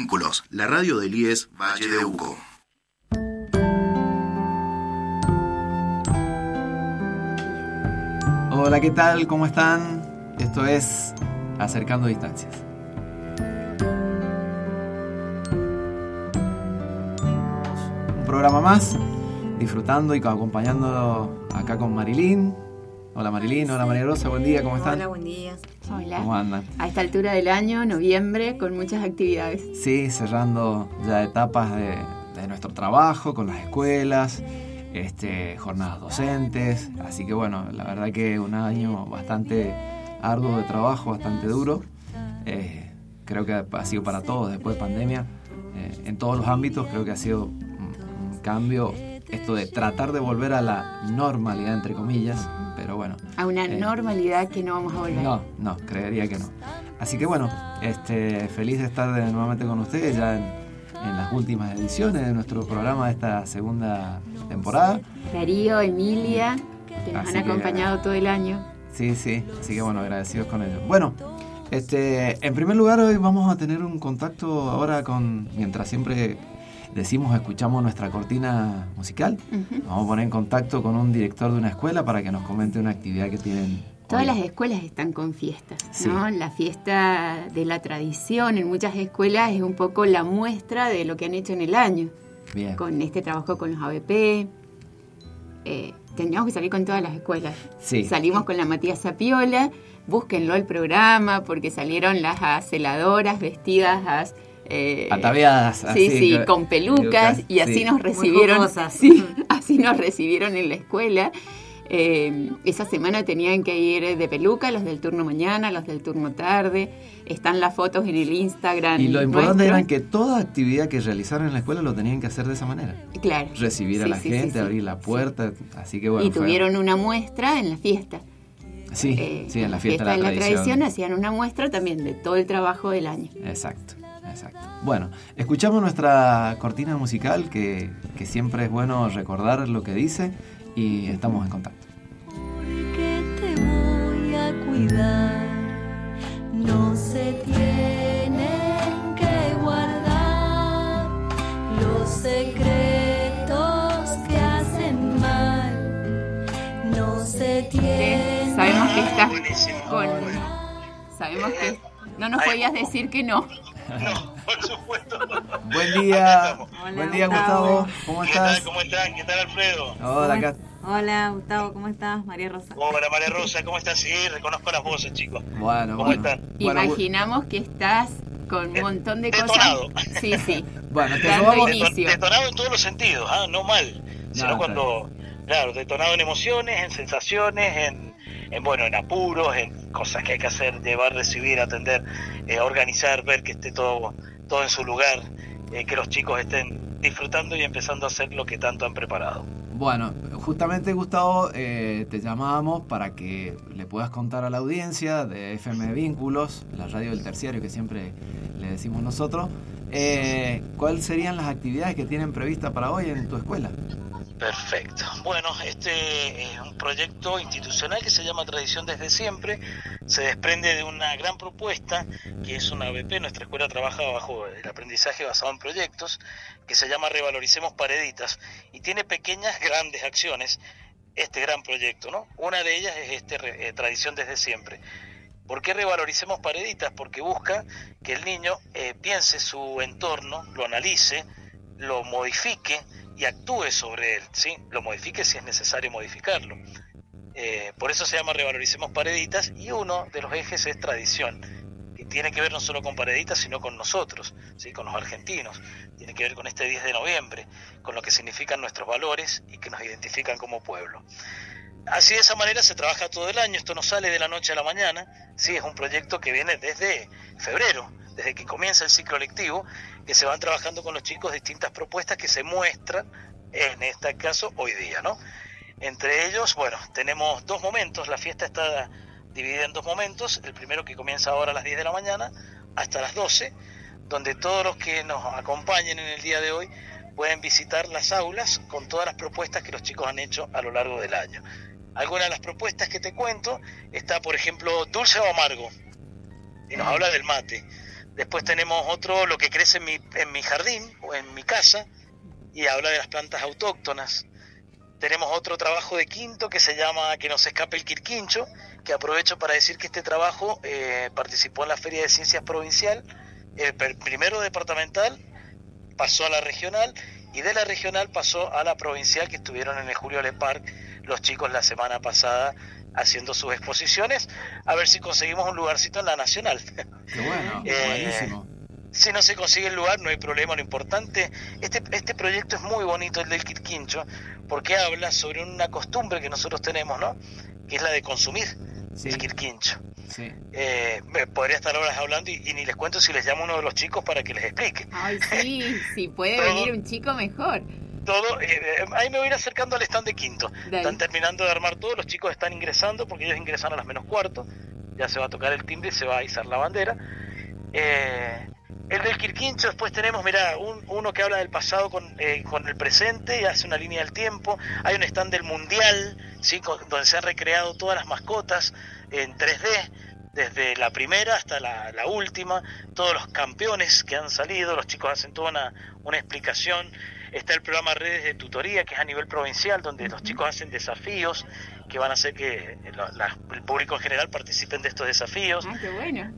Vínculos, la radio del IES Valle de Uco. Hola, ¿qué tal? ¿Cómo están? Esto es Acercando Distancias. Un programa más, disfrutando y acompañando acá con Marilyn. Hola Marilyn, hola María Rosa, buen día, ¿cómo están? Hola, buen día. Hola. ¿Cómo andan? A esta altura del año, noviembre, con muchas actividades. Sí, cerrando ya etapas de, de nuestro trabajo con las escuelas, este, jornadas docentes, así que bueno, la verdad que un año bastante arduo de trabajo, bastante duro. Eh, creo que ha sido para todos después de pandemia, eh, en todos los ámbitos, creo que ha sido un, un cambio esto de tratar de volver a la normalidad, entre comillas, bueno. A una Eh, normalidad que no vamos a volver. No, no, creería que no. Así que bueno, este, feliz de estar nuevamente con ustedes ya en, en las últimas ediciones de nuestro programa de esta segunda temporada. Darío, Emilia, que nos Así han que- acompañado todo el año. Sí, sí, así que bueno, agradecidos con ellos. Bueno, este, en primer lugar hoy vamos a tener un contacto ahora con, mientras siempre decimos, escuchamos nuestra cortina musical, Ujú. vamos a poner en contacto con un director de una escuela para que nos comente una actividad que tienen. Todas hoy. las escuelas están con fiestas, Sí. ¿no? La fiesta de la tradición en muchas escuelas es un poco la muestra de lo que han hecho en el año, Bien. con este trabajo con los ABP. Eh, tendríamos que salir con todas las escuelas. Sí. Salimos con la Matías Sapiola, búsquenlo el programa porque salieron las celadoras vestidas as- eh, Ataviadas, Sí, así, sí, con pelucas y así sí. nos recibieron. Sí, así nos recibieron en la escuela. Eh, esa semana tenían que ir de peluca, los del turno mañana, los del turno tarde. Están las fotos en el Instagram. Y lo importante nuestro. era que toda actividad que realizaran en la escuela lo tenían que hacer de esa manera. Claro. Recibir a la sí, gente, sí. abrir la puerta, así que bueno. y fue- tuvieron una muestra en la fiesta. Sí, Eh, sí, en la fiesta, de la, de tradición. hacían una muestra también de todo el trabajo del año. Exacto, exacto. Bueno, escuchamos nuestra cortina musical que, que siempre es bueno recordar lo que dice y estamos en contacto. Porque te voy a cuidar, no se tienen que guardar los secretos que hacen mal, no se tienen Sabemos que estás con. Sabemos que no nos podías decir que no. No, por supuesto. Buen día, estamos. Hola, buen día Gustavo. Gustavo, ¿cómo ¿Qué tal? estás? ¿Cómo están? ¿Qué tal, Alfredo? Hola, acá. Hola, Gustavo, ¿cómo estás? María Rosa. Hola, María Rosa, ¿cómo estás? Sí, reconozco las voces, chicos. Bueno, ¿Cómo bueno. están? Imaginamos que estás con un montón de Detonado. cosas. Sí, sí. Bueno, te Dando robamos- inicio. Deton- detonado en todos los sentidos, ¿ah? no mal. Sino está cuando, claro, detonado en emociones, en sensaciones, en, en, bueno, en apuros, en cosas que hay que hacer, llevar, recibir, atender, eh, organizar, ver que esté todo, todo en su lugar, eh, que los chicos estén disfrutando y empezando a hacer lo que tanto han preparado. Bueno, justamente Gustavo, eh, te llamábamos para que le puedas contar a la audiencia de FM Vínculos, la radio del terciario que siempre le decimos nosotros, cuáles serían las actividades que tienen previstas para hoy en tu escuela. Perfecto. Bueno, este es un proyecto institucional que se llama Tradición desde siempre. Se desprende de una gran propuesta que es una ABP. Nuestra escuela trabaja bajo el aprendizaje basado en proyectos que se llama Revaloricemos Pareditas y tiene pequeñas, grandes acciones. Este gran proyecto, ¿no? Una de ellas es este eh, Tradición desde siempre. ¿Por qué revaloricemos pareditas? Porque busca que el niño eh, piense su entorno, lo analice, lo modifique y actúe sobre él, ¿sí? Lo modifique si es necesario modificarlo. Eh, por eso se llama Revaloricemos Pareditas y uno de los ejes es tradición, que tiene que ver no solo con Pareditas, sino con nosotros, ¿sí? con los argentinos. Tiene que ver con este 10 de noviembre, con lo que significan nuestros valores y que nos identifican como pueblo. Así de esa manera se trabaja todo el año, esto no sale de la noche a la mañana, sí, es un proyecto que viene desde febrero, desde que comienza el ciclo lectivo, que se van trabajando con los chicos distintas propuestas que se muestran, en este caso, hoy día, ¿no? Entre ellos, bueno, tenemos dos momentos, la fiesta está dividida en dos momentos, el primero que comienza ahora a las 10 de la mañana hasta las 12, donde todos los que nos acompañen en el día de hoy pueden visitar las aulas con todas las propuestas que los chicos han hecho a lo largo del año. Algunas de las propuestas que te cuento está, por ejemplo, dulce o amargo, y nos habla del mate. Después tenemos otro, lo que crece en mi, en mi jardín o en mi casa, y habla de las plantas autóctonas. Tenemos otro trabajo de quinto que se llama Que no se escape el Quirquincho, que aprovecho para decir que este trabajo eh, participó en la Feria de Ciencias Provincial, el primero departamental, pasó a la regional y de la regional pasó a la provincial que estuvieron en el Julio Le Parc los chicos la semana pasada haciendo sus exposiciones, a ver si conseguimos un lugarcito en la nacional. Qué bueno, Eh, buenísimo. Si no se consigue el lugar, no hay problema. Lo importante, este, este proyecto es muy bonito, el del Quirquincho, porque habla sobre una costumbre que nosotros tenemos, ¿no? Que es la de consumir Sí, el Quirquincho. sí. Eh, me podría estar horas hablando y, y ni les cuento si les llamo a uno de los chicos para que les explique. Ay, sí, si puede venir un chico mejor. Todo, eh, eh, ahí me voy a ir acercando al stand de quinto. Dale. Están terminando de armar todo, los chicos están ingresando porque ellos ingresan a las menos cuarto. Ya se va a tocar el timbre y se va a izar la bandera. Eh, el del Quirquincho, después tenemos, mira, un, uno que habla del pasado con, eh, con el presente y hace una línea del tiempo. Hay un stand del Mundial, ¿sí? Con- donde se han recreado todas las mascotas en 3D, desde la primera hasta la, la última, todos los campeones que han salido, los chicos hacen toda una, una explicación. Está el programa Redes de Tutoría, que es a nivel provincial, donde los chicos hacen desafíos que van a hacer que la- la- el público en general participen de estos desafíos. Ah, qué bueno.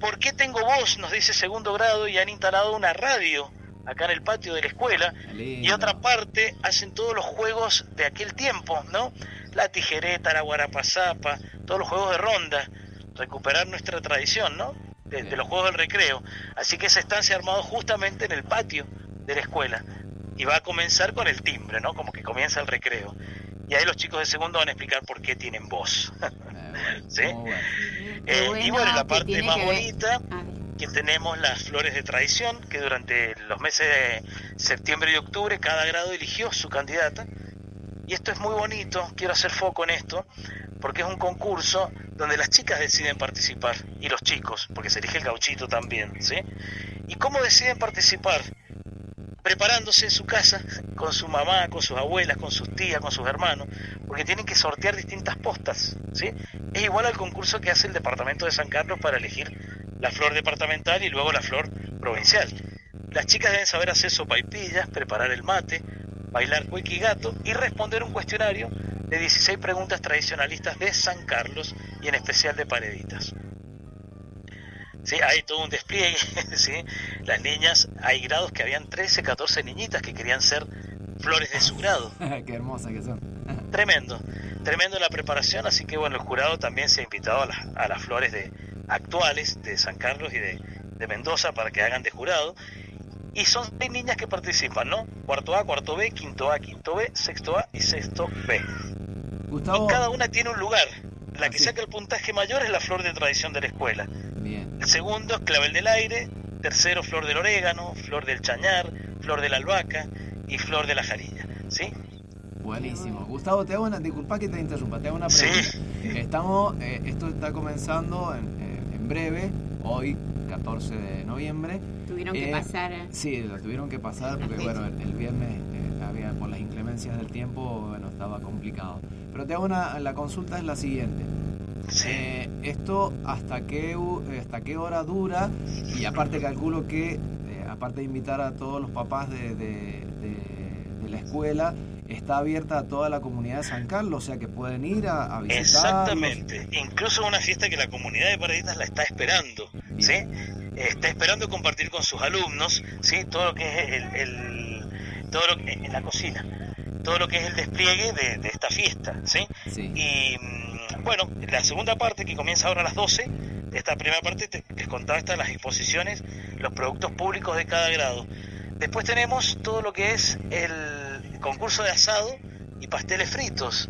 ¿Por qué tengo voz? Nos dice segundo grado y han instalado una radio acá en el patio de la escuela. Lindo. Y otra parte hacen todos los juegos de aquel tiempo, ¿no? La tijereta, la guarapazapa, todos los juegos de ronda. Recuperar nuestra tradición, ¿no? De, de los juegos del recreo. Así que esa estancia ha armado justamente en el patio de la escuela. Y va a comenzar con el timbre, ¿no? Como que comienza el recreo. Y ahí los chicos de segundo van a explicar por qué tienen voz. Bueno, ¿Sí? muy bueno. Eh, y bueno, la parte más bonita que tenemos las flores de tradición, que durante los meses de septiembre y octubre cada grado eligió su candidata. Y esto es muy bonito, quiero hacer foco en esto, porque es un concurso donde las chicas deciden participar, y los chicos, porque se elige el gauchito también, ¿sí? ¿Y cómo deciden participar? Preparándose en su casa, con su mamá, con sus abuelas, con sus tías, con sus hermanos, porque tienen que sortear distintas postas, ¿sí? Es igual al concurso que hace el departamento de San Carlos para elegir la flor departamental y luego la flor provincial. Las chicas deben saber hacer sopaipillas, preparar el mate, bailar gato y responder un cuestionario de 16 preguntas tradicionalistas de San Carlos y en especial de Pareditas. Sí, hay todo un despliegue, ¿sí? Las niñas, hay grados que habían 13, 14 niñitas que querían ser flores de su grado. Qué hermosas que son. Tremendo, tremendo la preparación, así que bueno, el jurado también se ha invitado a las, a las flores de actuales de San Carlos y de, de Mendoza para que hagan de jurado. Y son seis niñas que participan, ¿no? Cuarto A, cuarto B, quinto A, quinto B, sexto A y sexto B. Gustavo. Y cada una tiene un lugar. La que saca el puntaje mayor es la flor de tradición de la escuela. Bien. El segundo es clavel del aire, tercero flor del orégano, flor del chañar, flor de la albahaca y flor de la jarilla, ¿sí? Buenísimo. Gustavo, te hago una. Disculpa que te interrumpa, te hago una Sí. pregunta. Estamos. eh, esto está comenzando en, en- en breve, hoy, 14 de noviembre. Tuvieron que Eh, pasar. Sí, lo tuvieron que pasar porque, bueno, el, el viernes eh, del tiempo, bueno, estaba complicado. Pero te hago una. La consulta es la siguiente. Sí. Eh, esto hasta qué hasta qué hora dura y aparte calculo que eh, aparte de invitar a todos los papás de, de- de- de la escuela está abierta a toda la comunidad de San Carlos o sea que pueden ir a, a visitarlos Exactamente, incluso una fiesta que la comunidad de Paraditas la está esperando, ¿sí? Bien. Está esperando compartir con sus alumnos, ¿sí? Todo lo que es el, el- todo lo que en la cocina, todo lo que es el despliegue de, de esta fiesta, ¿sí? sí Y mm, bueno, la segunda parte que comienza ahora a las 12, esta primera parte te- les contaba están las exposiciones, los productos públicos de cada grado. Después tenemos todo lo que es el concurso de asado y pasteles fritos.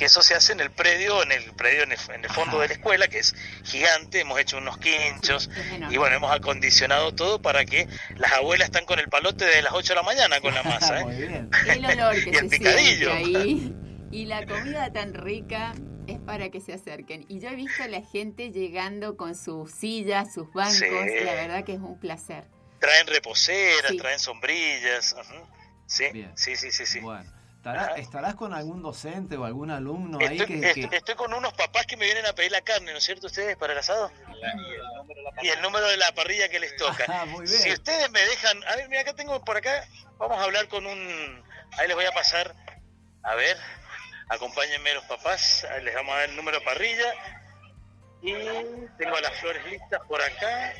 Que eso se hace en el predio, en el predio en el, en el fondo de la escuela, que es gigante, hemos hecho unos quinchos y bueno, hemos acondicionado todo para que las abuelas están con el palote desde las 8 de la mañana con la masa. ¿eh? muy bien El olor que Y el se picadillo. ahí. Y la comida tan rica es para que se acerquen. Y yo he visto a la gente llegando con sus sillas, sus bancos. Sí. La verdad que es un placer. Traen reposeras, Sí. traen sombrillas. Sí, Bien. sí, sí, sí, sí. bueno ¿estará- Ajá. estarás con algún docente o algún alumno ahí Estoy, que, est- que- estoy con unos papás que me vienen a pedir la carne, ¿no es cierto ustedes, para el asado? y el número de la parrilla que les toca. Ah, muy bien. Si ustedes me dejan, a ver, mira, acá tengo por acá, vamos a hablar con un, ahí les voy a pasar, a ver, acompáñenme los papás, ahí les vamos a dar el número de parrilla y tengo las flores listas por acá.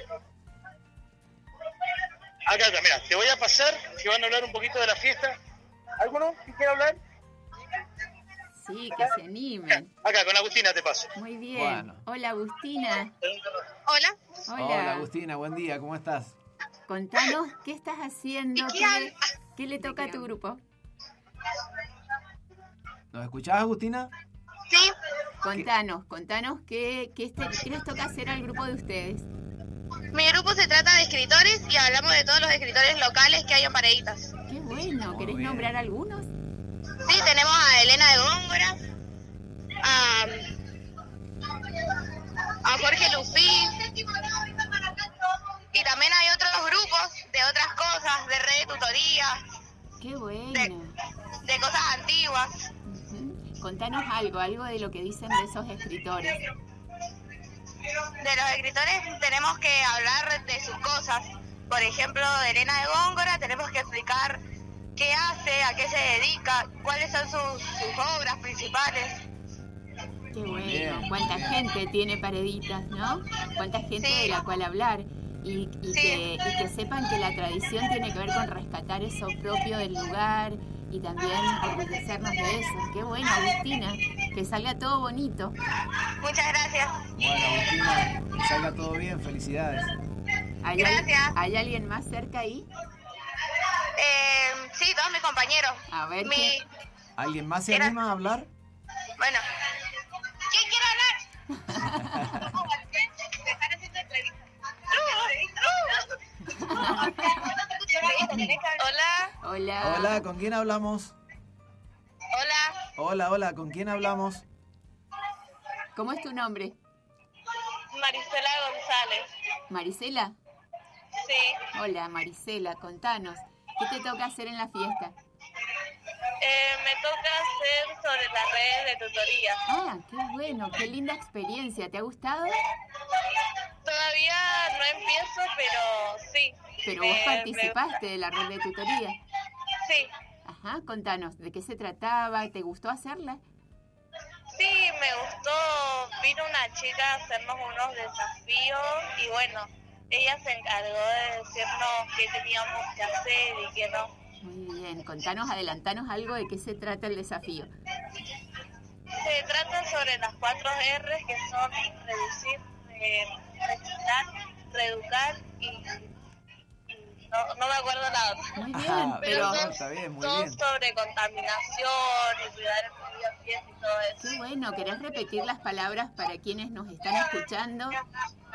Acá está, mira, te voy a pasar, si van a hablar un poquito de la fiesta. ¿Alguno que quiera hablar? Sí, que se animen. Acá, con Agustina te paso. Muy bien. Bueno. Hola, Agustina. Hola. Hola. Hola, Agustina, buen día, ¿cómo estás? Contanos qué estás haciendo, ¿Y qué le- qué le toca a tu grupo. ¿Nos escuchás, Agustina? Sí, Contanos, contanos qué, qué, este- qué les toca hacer al grupo de ustedes. mi grupo se trata de escritores y hablamos de todos los escritores locales que hay en Pareitas. Bueno, ¿querés bien. nombrar algunos? Sí, tenemos a Elena de Góngora, a, a Jorge Lufí, y también hay otros grupos de otras cosas, de red de tutoría, Qué bueno. de cosas antiguas. Contanos algo, algo de lo que dicen de esos escritores. De los escritores tenemos que hablar de sus cosas. Por ejemplo, de Elena de Góngora tenemos que explicar qué hace, a qué se dedica, cuáles son sus, sus obras principales. Qué bueno. Cuánta gente tiene pareditas, ¿no? Cuánta gente Sí. de la cual hablar. Y, y Sí. que, y que sepan que la tradición tiene que ver con rescatar eso propio del lugar y también orgullecernos de eso. Qué bueno, Agustina. Que salga todo bonito. Muchas gracias. Bueno, Agustina, que salga todo bien, felicidades. ¿Hay, Gracias. ¿Hay alguien más cerca ahí? Eh, sí, todos mis compañeros. A ver, Mi- ¿quién? ¿Alguien más se Era- anima a hablar? Bueno. ¿Quién quiere hablar? Te están haciendo entrevistas. Hola, Hola. Hola, ¿con quién hablamos? hola, Hola, hola, ¿con quién hablamos? ¿Cómo es tu nombre? Marisela González. ¿Marisela? Sí, Hola, Marisela, contanos. ¿Qué te toca hacer en la fiesta? eh, me toca hacer sobre las redes de tutoría. Ah, qué bueno, qué linda experiencia. ¿Te ha gustado? Todavía no empiezo, pero sí. Pero vos me participaste de la red de tutoría. Sí, Ajá, contanos, ¿de qué se trataba? ¿Te gustó hacerla? sí, me gustó. Vino una chica a hacernos unos desafíos y bueno, ella se encargó de decirnos qué teníamos que hacer y qué no. Muy bien, contanos, adelantanos algo de qué se trata el desafío. Se trata sobre las cuatro R's que son reducir, eh, reciclar, reeducar y, y no, no me acuerdo la otra. Muy Ajá, bien, pero no, está bien, muy Son bien. sobre contaminación y cuidar el ambiente y todo eso. qué bueno, ¿querés repetir las palabras para quienes nos están escuchando?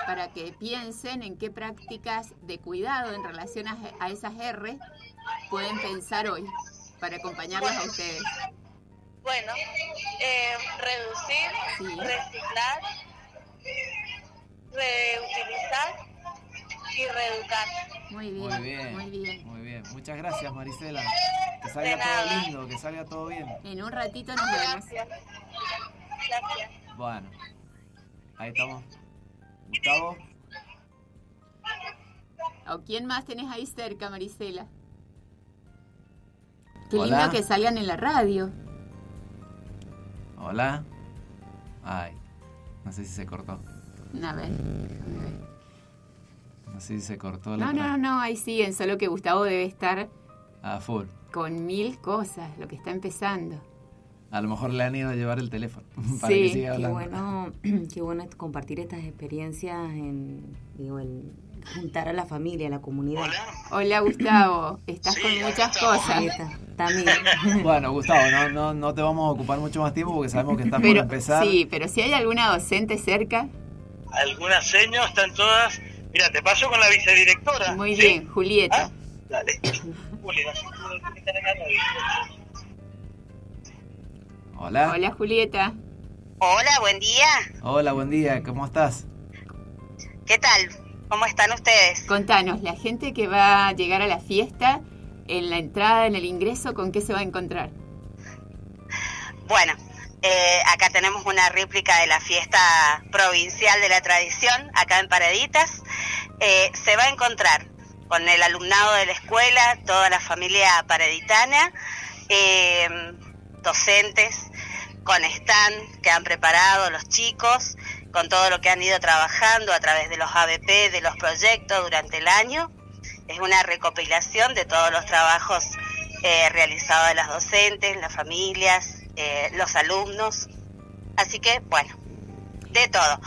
Para que piensen en qué prácticas de cuidado en relación a, a esas R pueden pensar hoy para acompañarlas a ustedes. Bueno, eh, reducir, Sí. reciclar, reutilizar y reeducar. Muy bien, Muy bien, muy bien. muy bien. Muchas gracias, Marisela. Que salga todo lindo, que salga todo bien. En un ratito nos vemos. Gracias. Gracias. Bueno, ahí estamos. Gustavo, ¿O quién más tenés ahí cerca, Marisela? Qué Hola. lindo que salgan en la radio. hola. Ay, no sé si se cortó. A ver, déjame ver. Si se cortó la No, no, no, ahí siguen, solo que Gustavo debe estar A full. con mil cosas, lo que está empezando. A lo mejor le han ido a llevar el teléfono para Sí, que siga Qué hablando. bueno, qué bueno compartir estas experiencias en, digo, el juntar a la familia, a la comunidad. Hola. Hola Gustavo, estás Sí, con muchas estamos. cosas. Está, también. Bueno, Gustavo, no, no, no te vamos a ocupar mucho más tiempo porque sabemos que estás por empezar. sí, pero si hay alguna docente cerca, Algunas señas están todas. Mira, te paso con la vicedirectora. muy ¿sí? bien, Julieta. Ah, Dale. Julia, ¿qué tal acá? Hola. Hola Julieta. Hola, buen día. Hola, buen día, ¿cómo estás? ¿Qué tal? ¿Cómo están ustedes? Contanos, la gente que va a llegar a la fiesta, en la entrada, en el ingreso, ¿con qué se va a encontrar? Bueno, Eh, acá tenemos una réplica de la fiesta provincial de la tradición, acá en Pareditas. Eh, se va a encontrar con el alumnado de la escuela, toda la familia pareditana, eh, docentes, con stand que han preparado los chicos, con todo lo que han ido trabajando a través de los ABP, de los proyectos durante el año. Es una recopilación de todos los trabajos realizados de las docentes, las familias, eh, los alumnos. Así que, bueno, de todo.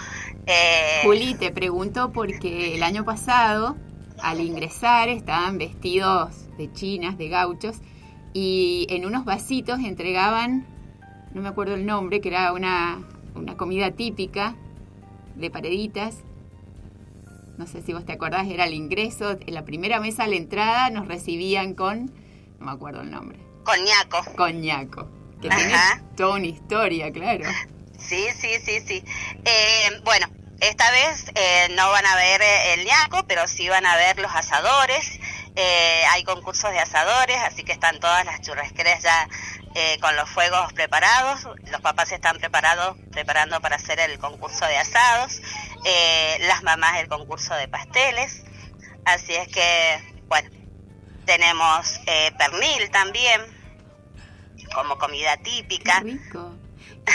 Eh, Juli, te pregunto porque el año pasado, al ingresar, estaban vestidos de chinas, de gauchos, y en unos vasitos entregaban, no me acuerdo el nombre, que era una, una comida típica de pareditas. No sé si vos te acordás, era el ingreso, en la primera mesa a la entrada nos recibían con, no me acuerdo el nombre, coñaco. coñaco, que Ajá. toda una historia, claro. Sí, sí, sí, sí. Eh, bueno, esta vez eh, no van a ver eh, el ñaco, pero sí van a ver los asadores. Eh, hay concursos de asadores, así que están todas las churrasqueras ya eh, con los fuegos preparados. Los papás están preparados, preparando para hacer el concurso de asados. Eh, las mamás el concurso de pasteles. Así es que, bueno, tenemos eh, pernil también como comida típica. Qué rico.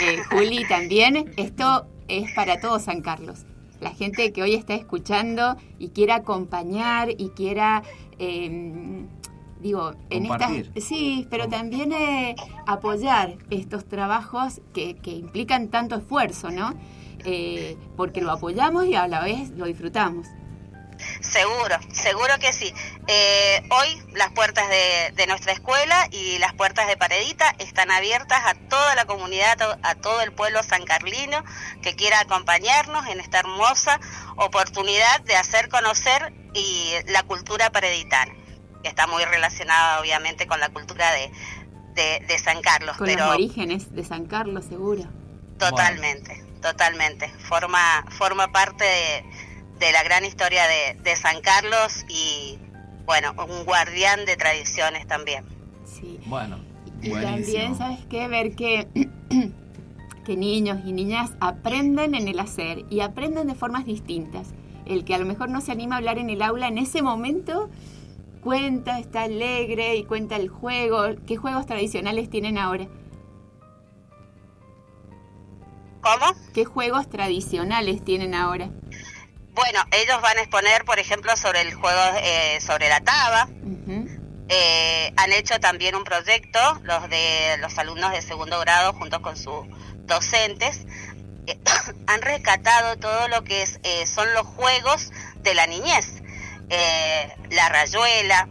Eh, Juli, también esto es para todo San Carlos. La gente que hoy está escuchando y quiera acompañar y quiera, eh, digo, en estas... Sí, pero también eh, apoyar estos trabajos que, que implican tanto esfuerzo, ¿no? Eh, porque lo apoyamos y a la vez lo disfrutamos. Seguro, seguro que sí. Eh, hoy las puertas de, de nuestra escuela y las puertas de Paredita están abiertas a toda la comunidad, a to- a todo el pueblo sancarlino que quiera acompañarnos en esta hermosa oportunidad de hacer conocer y la cultura pareditana, que está muy relacionada obviamente con la cultura de, de, de San Carlos, Con pero los orígenes de San Carlos, seguro. Totalmente, totalmente. Forma, forma parte de, de la gran historia de, de San Carlos y, bueno, un guardián de tradiciones también. Sí. Bueno, Y buenísimo. también, ¿sabes qué? Ver que, que niños y niñas aprenden en el hacer y aprenden de formas distintas. El que a lo mejor no se anima a hablar en el aula en ese momento cuenta, está alegre y cuenta el juego. ¿Qué juegos tradicionales tienen ahora? ¿Cómo? ¿Qué juegos tradicionales tienen ahora? Bueno, ellos van a exponer, por ejemplo, sobre el juego, eh, sobre la taba. Eh, han hecho también un proyecto, los de los alumnos de segundo grado junto con sus docentes, eh, han rescatado todo lo que es, eh, son los juegos de la niñez, Eh, la rayuela,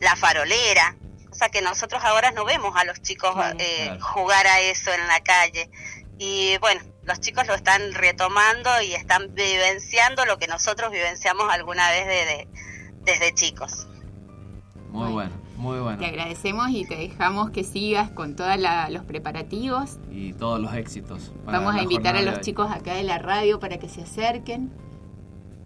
la farolera, cosa que nosotros ahora no vemos a los chicos Claro. eh, Claro. jugar a eso en la calle. Y bueno, los chicos lo están retomando y están vivenciando lo que nosotros vivenciamos alguna vez de- de- desde chicos. Muy bueno, muy bueno. Te agradecemos y te dejamos que sigas con todos los preparativos. Y todos los éxitos. Vamos a invitar a los chicos acá de la radio para que se acerquen.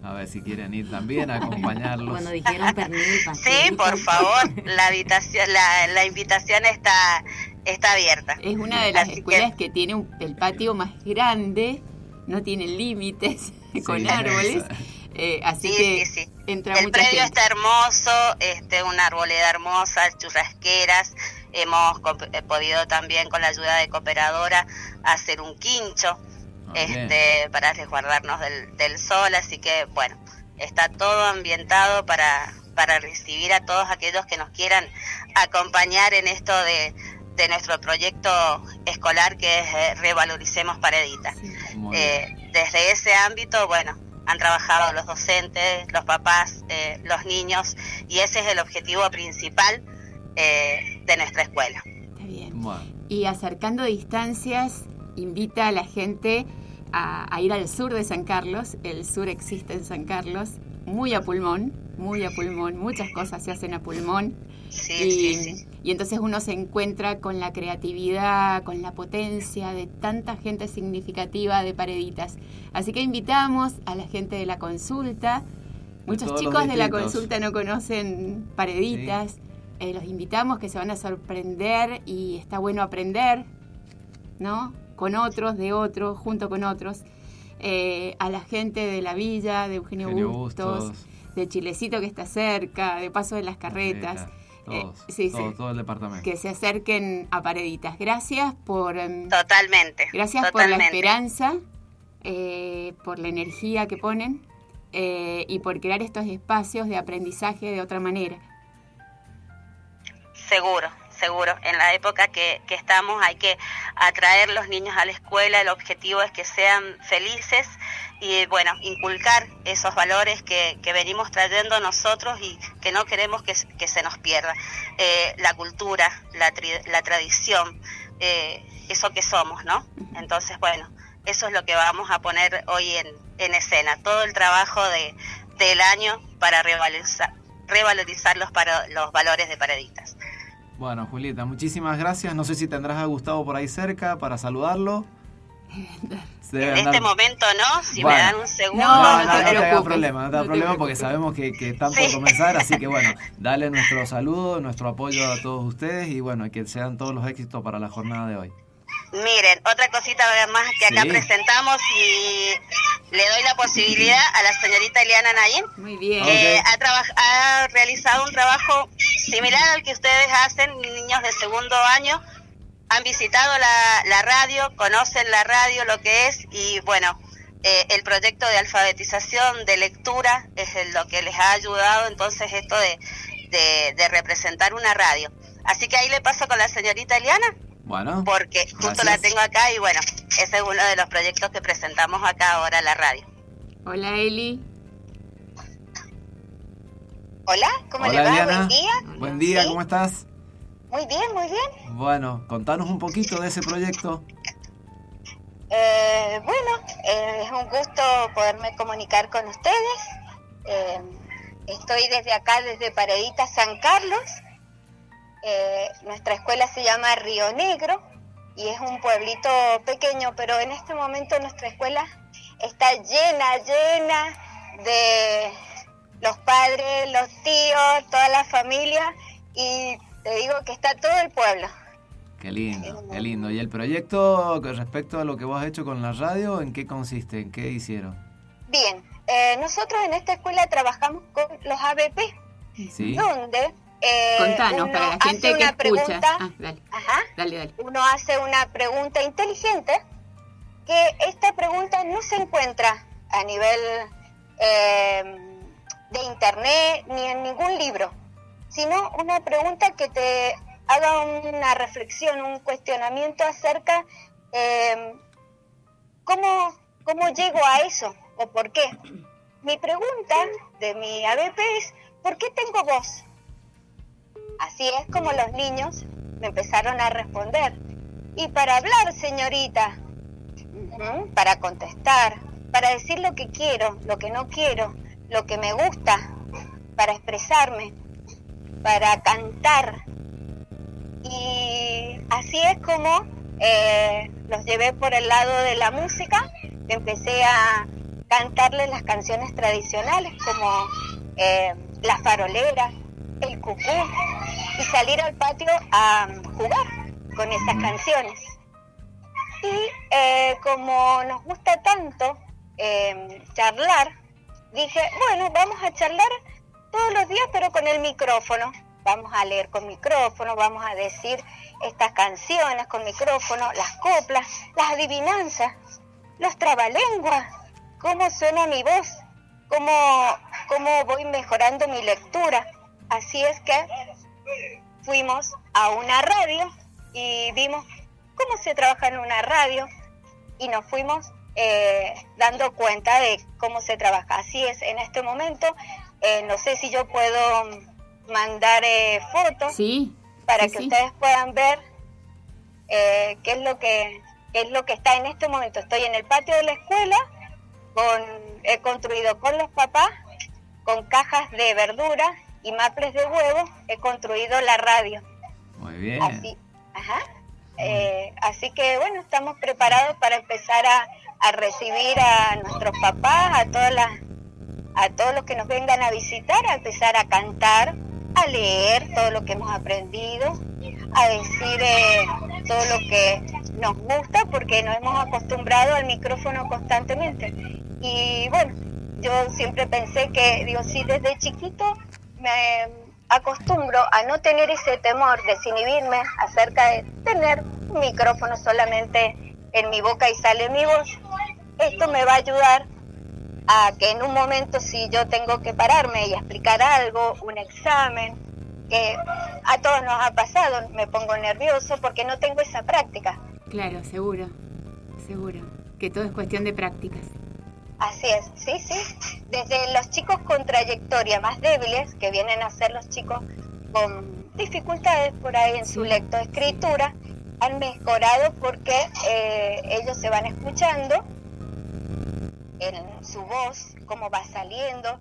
A ver si quieren ir también a acompañarlos. Cuando dijeron pernil, Sí, por favor, la habitación, la, la invitación está está abierta. Es una de las Así escuelas que, tiene un- el patio más grande, no tiene límites con Sí, árboles, eh, así Sí, que sí, sí. entra El mucha predio gente. está hermoso, este, una arboleda hermosa, churrasqueras. Hemos co- eh, podido también con la ayuda de cooperadora hacer un quincho Ah, bien. este, para resguardarnos del, del sol, así que bueno, está todo ambientado para, para recibir a todos aquellos que nos quieran acompañar en esto de, de nuestro proyecto escolar que es eh, Revaloricemos Paredita. Eh, desde ese ámbito, bueno, han trabajado los docentes, los papás, eh, los niños, y ese es el objetivo principal eh, de nuestra escuela. Está bien. Bueno, Y acercando distancias, invita a la gente a, a ir al sur de San Carlos. El sur existe en San Carlos, muy a pulmón, muy a pulmón. Muchas cosas se hacen a pulmón. Sí, y, sí, sí. Y entonces uno se encuentra con la creatividad, con la potencia de tanta gente significativa de Pareditas. Así que invitamos a la gente de la consulta. Muchos chicos de la consulta no conocen Pareditas. Eh, los invitamos que se van a sorprender y está bueno aprender. ¿no? Con otros, de otros, junto con otros. Eh, a la gente de la villa, de Eugenio, Eugenio Bustos, Bustos. de Chilecito que está cerca, de Paso de las Carretas. Todos, sí, todo, sí. todo el departamento. Que se acerquen a Pareditas. Gracias por... em, Totalmente. Gracias por la esperanza, eh, por la energía que ponen eh, y por crear estos espacios de aprendizaje de otra manera. Seguro, seguro. En la época que, que estamos hay que atraer los niños a la escuela. El objetivo es que sean felices y, bueno, inculcar esos valores que, que venimos trayendo nosotros y que no queremos que, se- que se nos pierda. Eh, la cultura, la, tri- la tradición, eh, eso que somos, ¿no? Entonces, bueno, eso es lo que vamos a poner hoy en, en escena. Todo el trabajo de, del año para revalorizar, revalorizar los, paro- los valores de Pareditas. Bueno, Julieta, muchísimas gracias. No sé si tendrás a Gustavo por ahí cerca para saludarlo. En andar- este momento no, si Bueno. me dan un segundo. No, No, no no, te no te hagas problema, no te no hagas te problema porque sabemos que, que están por comenzar, así que bueno, dale nuestro saludo, nuestro apoyo a todos ustedes y bueno, que sean todos los éxitos para la jornada de hoy. Miren, otra cosita más que acá Sí. presentamos y le doy la posibilidad a la señorita Eliana Nayin, Muy bien. que ha, ha realizado un trabajo similar al que ustedes hacen, niños de segundo año. Han visitado la, la radio, conocen la radio, lo que es, y bueno, eh, el proyecto de alfabetización, de lectura, es el- lo que les ha ayudado entonces esto de, de, de representar una radio. Así que ahí le paso con la señorita Eliana Bueno, porque justo Gracias. la tengo acá y bueno, ese es uno de los proyectos que presentamos acá ahora en la radio. Hola Eli. Hola, ¿cómo hola le va? Eliana. Buen día. Buen día, Sí. ¿cómo estás? Muy bien, muy bien. Bueno, contanos un poquito de ese proyecto. Eh, bueno, eh, es un gusto poderme comunicar con ustedes. Eh, estoy desde acá, desde Paredita, San Carlos. Eh, nuestra escuela se llama Río Negro y es un pueblito pequeño, pero en este momento nuestra escuela está llena, llena de los padres, los tíos, toda la familia y te digo que está todo el pueblo. Qué lindo, qué lindo. ¿Y el proyecto con respecto a lo que vos has hecho con la radio, en qué consiste? ¿En qué hicieron? Bien, eh, nosotros en esta escuela trabajamos con los ABP, ¿Sí? donde eh, Contanos para la hace gente que una escucha. pregunta, Ah, dale, ajá, dale, dale. uno hace una pregunta inteligente, que esta pregunta no se encuentra a nivel eh, de internet ni en ningún libro, sino una pregunta que te haga una reflexión, un cuestionamiento acerca eh, cómo, cómo llego a eso o por qué. Mi pregunta de mi ABP es, ¿por qué tengo voz? Así es como los niños me empezaron a responder. Y para hablar, señorita, para contestar, para decir lo que quiero, lo que no quiero, lo que me gusta, para expresarme, para cantar. Y así es como eh, los llevé por el lado de la música, empecé a cantarles las canciones tradicionales como eh, la farolera, el cucú, y salir al patio a jugar con esas canciones. Y eh, como nos gusta tanto eh, charlar, dije, bueno, vamos a charlar todos los días, pero con el micrófono. Vamos a leer con micrófono, vamos a decir estas canciones con micrófono, las coplas, las adivinanzas, los trabalenguas, cómo suena mi voz, cómo, cómo voy mejorando mi lectura. Así es que fuimos a una radio y vimos cómo se trabaja en una radio y nos fuimos eh, dando cuenta de cómo se trabaja. Así es, en este momento, eh, no sé si yo puedo mandar eh, fotos Sí. para sí, que sí. ustedes puedan ver eh, qué es lo que qué es lo que está en este momento. Estoy en el patio de la escuela, con he construido con los papás, con cajas de verdura y maples de huevo, he construido la radio. Muy bien. Así, ajá. Eh, así que bueno, estamos preparados para empezar a, a recibir a nuestros papás, a todas las, a todos los que nos vengan a visitar, a empezar a cantar, a leer todo lo que hemos aprendido, a decir eh, todo lo que nos gusta porque nos hemos acostumbrado al micrófono constantemente. Y bueno, yo siempre pensé que, digo, si desde chiquito me acostumbro a no tener ese temor, desinhibirme acerca de tener un micrófono solamente en mi boca y sale mi voz, esto me va a ayudar a que en un momento si yo tengo que pararme y explicar algo, un examen, que a todos nos ha pasado, me pongo nervioso porque no tengo esa práctica. Claro, seguro, seguro. Que todo es cuestión de prácticas. Así es, sí, sí. Desde los chicos con trayectoria más débiles, que vienen a ser los chicos con dificultades por ahí en su lectoescritura, han mejorado porque eh, ellos se van escuchando en su voz, cómo va saliendo,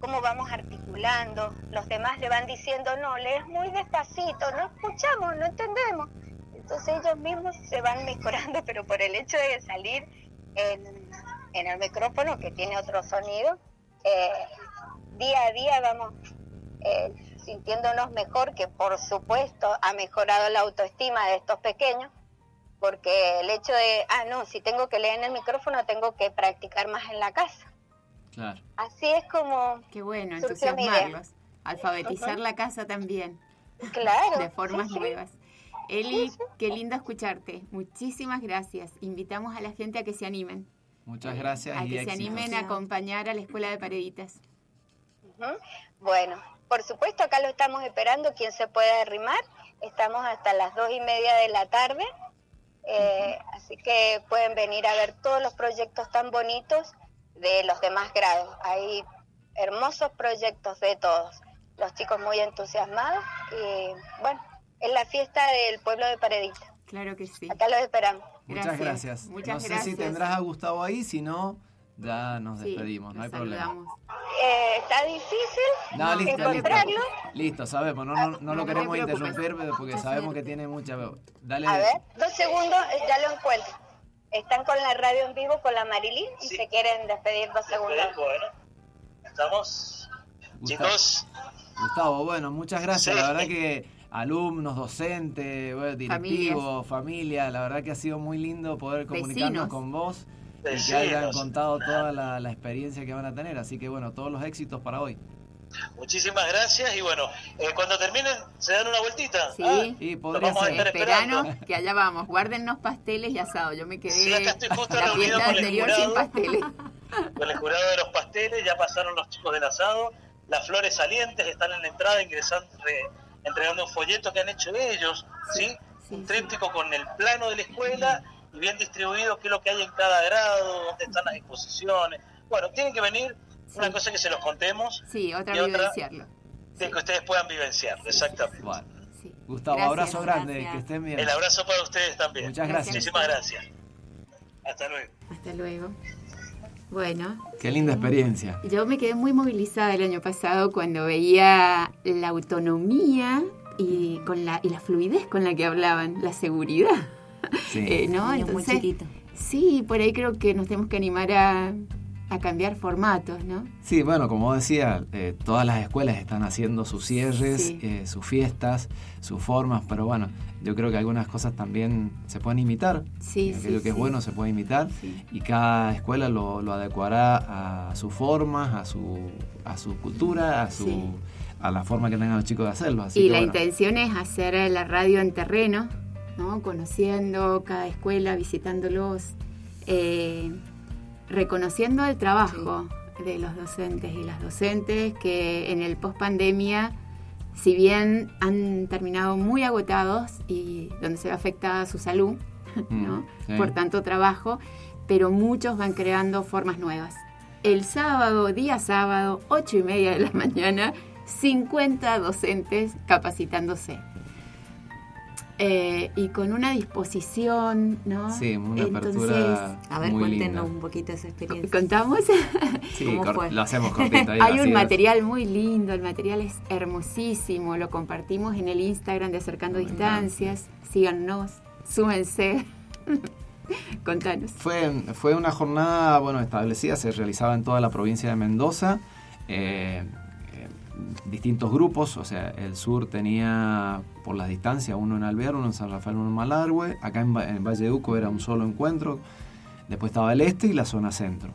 cómo vamos articulando. Los demás le van diciendo, no, lees muy despacito, no escuchamos, no entendemos. Entonces ellos mismos se van mejorando, pero por el hecho de salir en, en el micrófono, que tiene otro sonido, eh, día a día vamos eh, sintiéndonos mejor, que por supuesto ha mejorado la autoestima de estos pequeños, porque el hecho de, ah, no, si tengo que leer en el micrófono, tengo que practicar más en la casa. Claro. Así es como... Qué bueno, entusiasmarlos. Alfabetizar la casa también. Claro. De formas sí, sí. nuevas. Eli, qué lindo escucharte. Muchísimas gracias. Invitamos a la gente a que se animen. Muchas gracias A y que se éxitos. animen a acompañar a la Escuela de Pareditas. Bueno, por supuesto acá lo estamos esperando, quien se pueda arrimar. Estamos hasta las dos y media de la tarde, eh, así que pueden venir a ver todos los proyectos tan bonitos de los demás grados. Hay hermosos proyectos de todos. Los chicos muy entusiasmados y bueno, es la fiesta del pueblo de Paredita. Claro que sí. Acá los esperamos. Muchas Gracias. gracias. Muchas no sé gracias. si tendrás a Gustavo ahí, si no, ya nos Sí, despedimos, no hay problema. Eh, está difícil No, listo, listo. encontrarlo. Listo, sabemos, no, no, no No lo queremos interrumpir porque sabemos que tiene mucha... Dale, A ver, dos segundos, eh, ya lo encuentro. Están con la radio en vivo con la Marilyn y Sí. se quieren despedir dos segundos. Bueno, estamos. Gustavo. Chicos, Gustavo, bueno, muchas gracias. Sí. La verdad que alumnos, docentes, bueno, directivos, familia, la verdad que ha sido muy lindo poder comunicarnos Vecinos. con vos y que Vecinos. hayan contado toda la, la experiencia que van a tener. Así que bueno, todos los éxitos para hoy. muchísimas gracias y bueno, eh, cuando terminen, ¿se dan una vueltita? Sí. Ah, Y Lo podría vamos a ser. estar Esperanos esperando. que allá vamos. Guárdennos pasteles y asado. Yo me quedé Sí, acá estoy justo la reunido fiesta con el anterior sin jurado. pasteles. con el jurado de los pasteles, ya pasaron los chicos del asado, las flores salientes están en la entrada ingresando, re- entregando un folleto que han hecho ellos, ¿sí? sí, un tríptico con el plano de la escuela y bien distribuido qué es lo que hay en cada grado, dónde están las exposiciones. Bueno, tienen que venir, una cosa que se los contemos, Sí, otra Y otra- vivenciarlo. de que ustedes puedan vivenciar, exactamente. Bueno, Sí. Gustavo, Gracias, abrazo grande, gracias. que estén bien. El abrazo para ustedes también. Muchas gracias. Muchísimas gracias. Hasta luego. Hasta luego. Bueno, Qué linda experiencia. yo me quedé muy movilizada el año pasado cuando veía la autonomía y con la y la fluidez con la que hablaban, la seguridad, Sí. Eh, ¿no? Muy sí, por ahí creo que nos tenemos que animar a, a cambiar formatos, ¿no? Sí, bueno, como decía, eh, todas las escuelas están haciendo sus cierres, Sí. eh, sus fiestas, sus formas, pero bueno, yo creo que algunas cosas también se pueden imitar. Sí, Eh, sí, Aquello que es bueno se puede imitar y cada escuela lo, lo adecuará a sus formas, a su, a su cultura, a, su, a la forma que tengan los chicos de hacerlo. Así y que la bueno, intención es hacer la radio en terreno, ¿no? conociendo cada escuela, visitándolos, eh, reconociendo el trabajo de los docentes y las docentes que en el post pandemia, si bien han terminado muy agotados y donde se ve afectada su salud, ¿no? Mm, sí. por tanto trabajo, pero muchos van creando formas nuevas. El sábado, día sábado, 8 y media de la mañana, 50 docentes capacitándose. Eh, y con una disposición, ¿no? Sí, una Entonces, apertura A ver, muy cuéntenos linda. un poquito esa experiencia. ¿Contamos? Sí, ¿Cómo fue? lo hacemos cortito. ahí, Hay un es. material muy lindo, el material es hermosísimo, lo compartimos en el Instagram de Acercando. Distancias, síganos, súmense. Contanos. Fue, fue una jornada bueno establecida, se realizaba en toda la provincia de Mendoza. Eh, distintos grupos, o sea, el sur tenía por las distancias uno en Alvear, uno en San Rafael, uno en Malargüe, acá en, en Valle Duco era un solo encuentro, después estaba el este y la zona centro,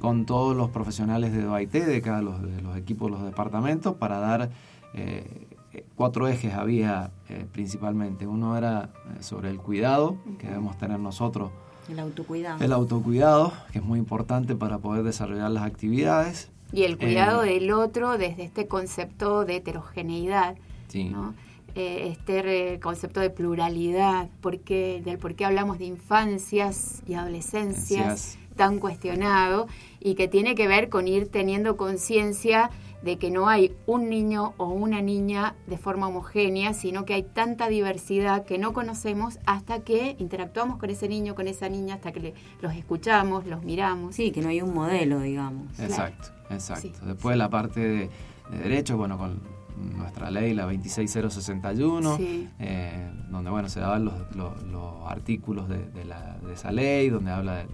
con todos los profesionales de OIT, de cada los, de los equipos, los departamentos, para dar eh, eh, cuatro ejes había eh, principalmente. Uno era eh, sobre el cuidado que debemos tener nosotros El autocuidado. el autocuidado, que es muy importante para poder desarrollar las actividades. Y el cuidado Eh, del otro desde este concepto de heterogeneidad, Sí, ¿no? Eh, este concepto de pluralidad, porque, del por qué hablamos de infancias y adolescencias tan cuestionado y que tiene que ver con ir teniendo conciencia de que no hay un niño o una niña de forma homogénea, sino que hay tanta diversidad que no conocemos hasta que interactuamos con ese niño, con esa niña, hasta que le- los escuchamos, los miramos. Sí, que no hay un modelo, digamos. exacto, exacto. Sí. Después la parte de, de derechos, bueno, con nuestra ley, la 26061, Sí. eh, donde, bueno, se daban los, los- los artículos de, de la- de esa ley, donde habla del,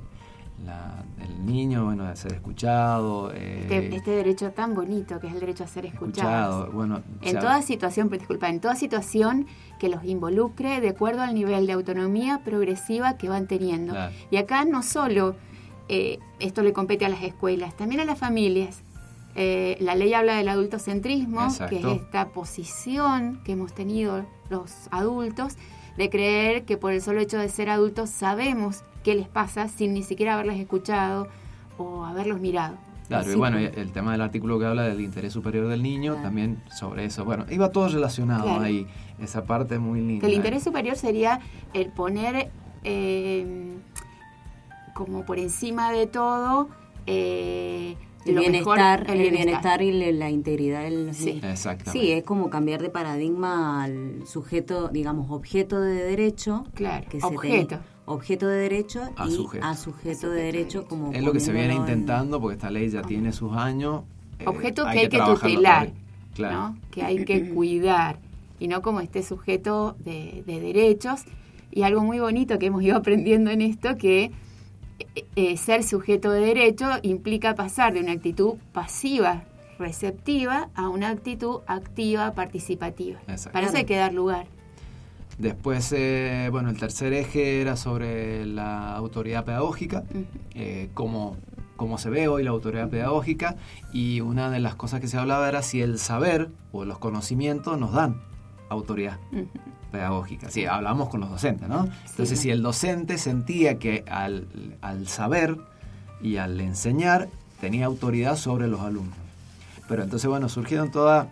la- del niño, bueno, de ser escuchado. eh, Este, este derecho tan bonito que es el derecho a ser escuchado. escuchado, bueno, En toda situación, disculpa, en toda situación que los involucre de acuerdo al nivel de autonomía progresiva que van teniendo. Claro. Y acá no solo eh, esto le compete a las escuelas, también a las familias. Eh, la ley habla del adultocentrismo, que es Exacto. esta posición que hemos tenido los adultos de creer que por el solo hecho de ser adultos sabemos qué les pasa sin ni siquiera haberles escuchado o haberlos mirado. Claro, y bueno, el tema del artículo que habla del interés superior del niño, Claro. también sobre eso. Bueno, iba todo relacionado Claro. ahí, esa parte muy linda. Que el interés superior sería el poner eh, como por encima de todo eh, El bienestar, mejor, el bienestar y la integridad del Sí. Sí, es como cambiar de paradigma al sujeto, digamos, objeto de derecho. Claro, que objeto. objeto de derecho A y sujeto. a sujeto, A sujeto de de derecho como Es lo que se viene intentando, porque esta ley ya tiene sus años. eh, Objeto que hay que tutelar, por- Claro. ¿no? que hay que cuidar y no como este sujeto de, de derechos. Y algo muy bonito que hemos ido aprendiendo en esto, que eh, ser sujeto de derecho implica pasar de una actitud pasiva, receptiva, a una actitud activa, participativa. Para eso hay que dar lugar. Después, eh, bueno, el tercer eje era sobre la autoridad pedagógica, eh, cómo, cómo se ve hoy la autoridad pedagógica, y una de las cosas que se hablaba era si el saber o los conocimientos nos dan autoridad. Pedagógica. Sí, hablamos con los docentes, ¿no? Entonces, si el docente sentía que al, al saber y al enseñar tenía autoridad sobre los alumnos. Pero entonces, bueno, surgieron todos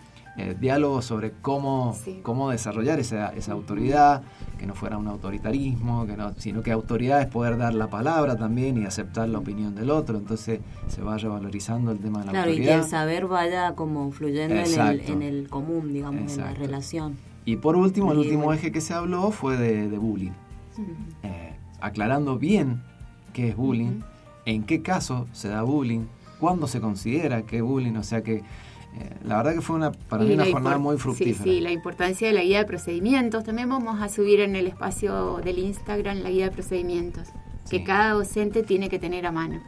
diálogos sobre cómo, Sí. cómo desarrollar esa, esa autoridad, que no fuera un autoritarismo, que no, sino que autoridad es poder dar la palabra también y aceptar la opinión del otro. Entonces se va revalorizando el tema de la Claro, y que autoridad. el saber vaya como fluyendo en el, en el común, digamos, en la relación. Y por último, el último eje que se habló fue de, de bullying. Eh, aclarando bien qué es bullying, en qué caso se da bullying, cuándo se considera que es bullying, o sea que eh, la verdad que fue una para mí Y una la jornada muy Sí, fructífera. sí, la importancia de la guía de procedimientos. También vamos a subir en el espacio del Instagram la guía de procedimientos, Sí. que cada docente tiene que tener a mano.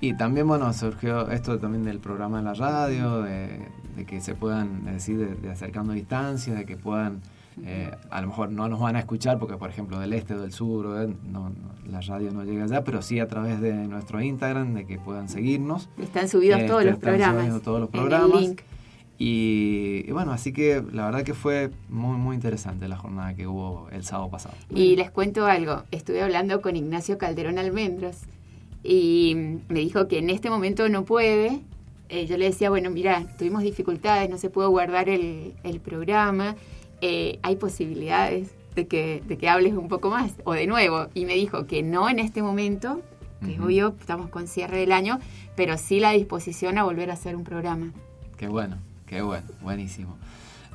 Y también, bueno, surgió esto también del programa de la radio, de, de que se puedan, es decir, de, de acercando distancias, de que puedan, eh, a lo mejor no nos van a escuchar porque, por ejemplo, del este o del sur, eh, no, no, la radio no llega allá, pero sí a través de nuestro Instagram, de que puedan seguirnos. Están subidos Eh, todos los están programas. todos los en el programas. link. Y, y bueno, así que la verdad que fue muy, muy interesante la jornada que hubo el sábado pasado. Y les cuento algo. Estuve hablando con Ignacio Calderón Almendros y me dijo que en este momento no puede. Eh, yo le decía, bueno, mira, tuvimos dificultades, no se pudo guardar el, el programa. eh, hay posibilidades de que, de que hables un poco más o de nuevo. Y me dijo que no en este momento, que es Ujú. obvio, estamos con cierre del año, pero sí la disposición a volver a hacer un programa. Qué bueno, qué bueno, buenísimo.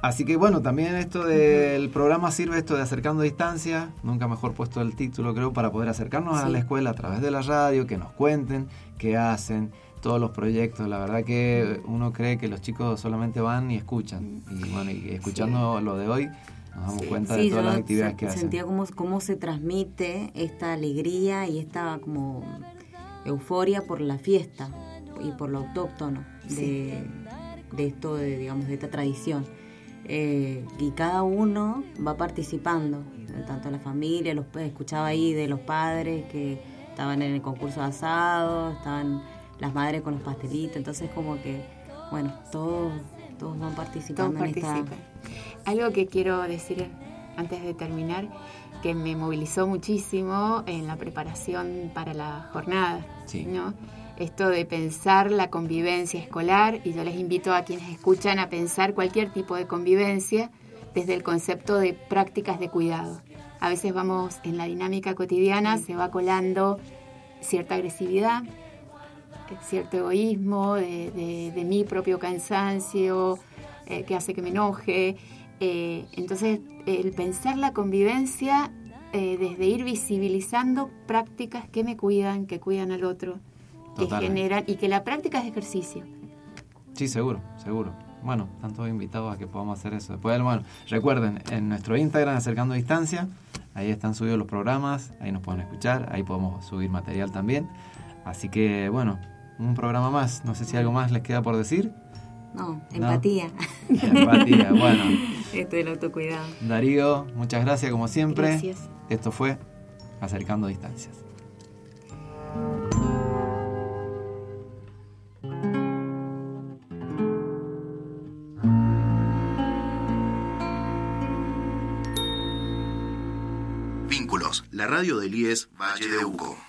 Así que bueno, también esto del programa sirve esto de acercando distancia, nunca mejor puesto el título creo, para poder acercarnos a la escuela a través de la radio, que nos cuenten qué hacen, todos los proyectos. La verdad que uno cree que los chicos solamente van y escuchan. Y bueno, y escuchando lo de hoy, nos damos Sí. cuenta de todas las actividades que hacen. sentía cómo, cómo se transmite esta alegría y esta como euforia por la fiesta y por lo autóctono de, de esto, de, digamos, de esta tradición. Eh, y cada uno va participando, tanto la familia, los escuchaba ahí de los padres que estaban en el concurso de asado, estaban las madres con los pastelitos, entonces como que, bueno, todos, todos van participando. Todos en esta-. Algo que quiero decir antes de terminar, que me movilizó muchísimo en la preparación para la jornada, Sí. ¿no? Esto de pensar la convivencia escolar, y yo les invito a quienes escuchan a pensar cualquier tipo de convivencia desde el concepto de prácticas de cuidado. A veces vamos en la dinámica cotidiana, se va colando cierta agresividad, cierto egoísmo, de, de- de mi propio cansancio, eh, que hace que me enoje. Eh, entonces, el pensar la convivencia eh, desde ir visibilizando prácticas que me cuidan, que cuidan al otro, que Totalmente. generan, y que la práctica es ejercicio. Sí, seguro, seguro. Bueno, están todos invitados a que podamos hacer eso. Después, bueno, recuerden, en nuestro Instagram, Acercando Distancia, ahí están subidos los programas, ahí nos pueden escuchar, ahí podemos subir material también. Así que, bueno, un programa más. No sé si algo más les queda por decir. No, empatía. Empatía, bueno. Esto del autocuidado. Darío, muchas gracias como siempre. Gracias. Esto fue Acercando Distancias. Vínculos, la radio del IES Valle de Uco.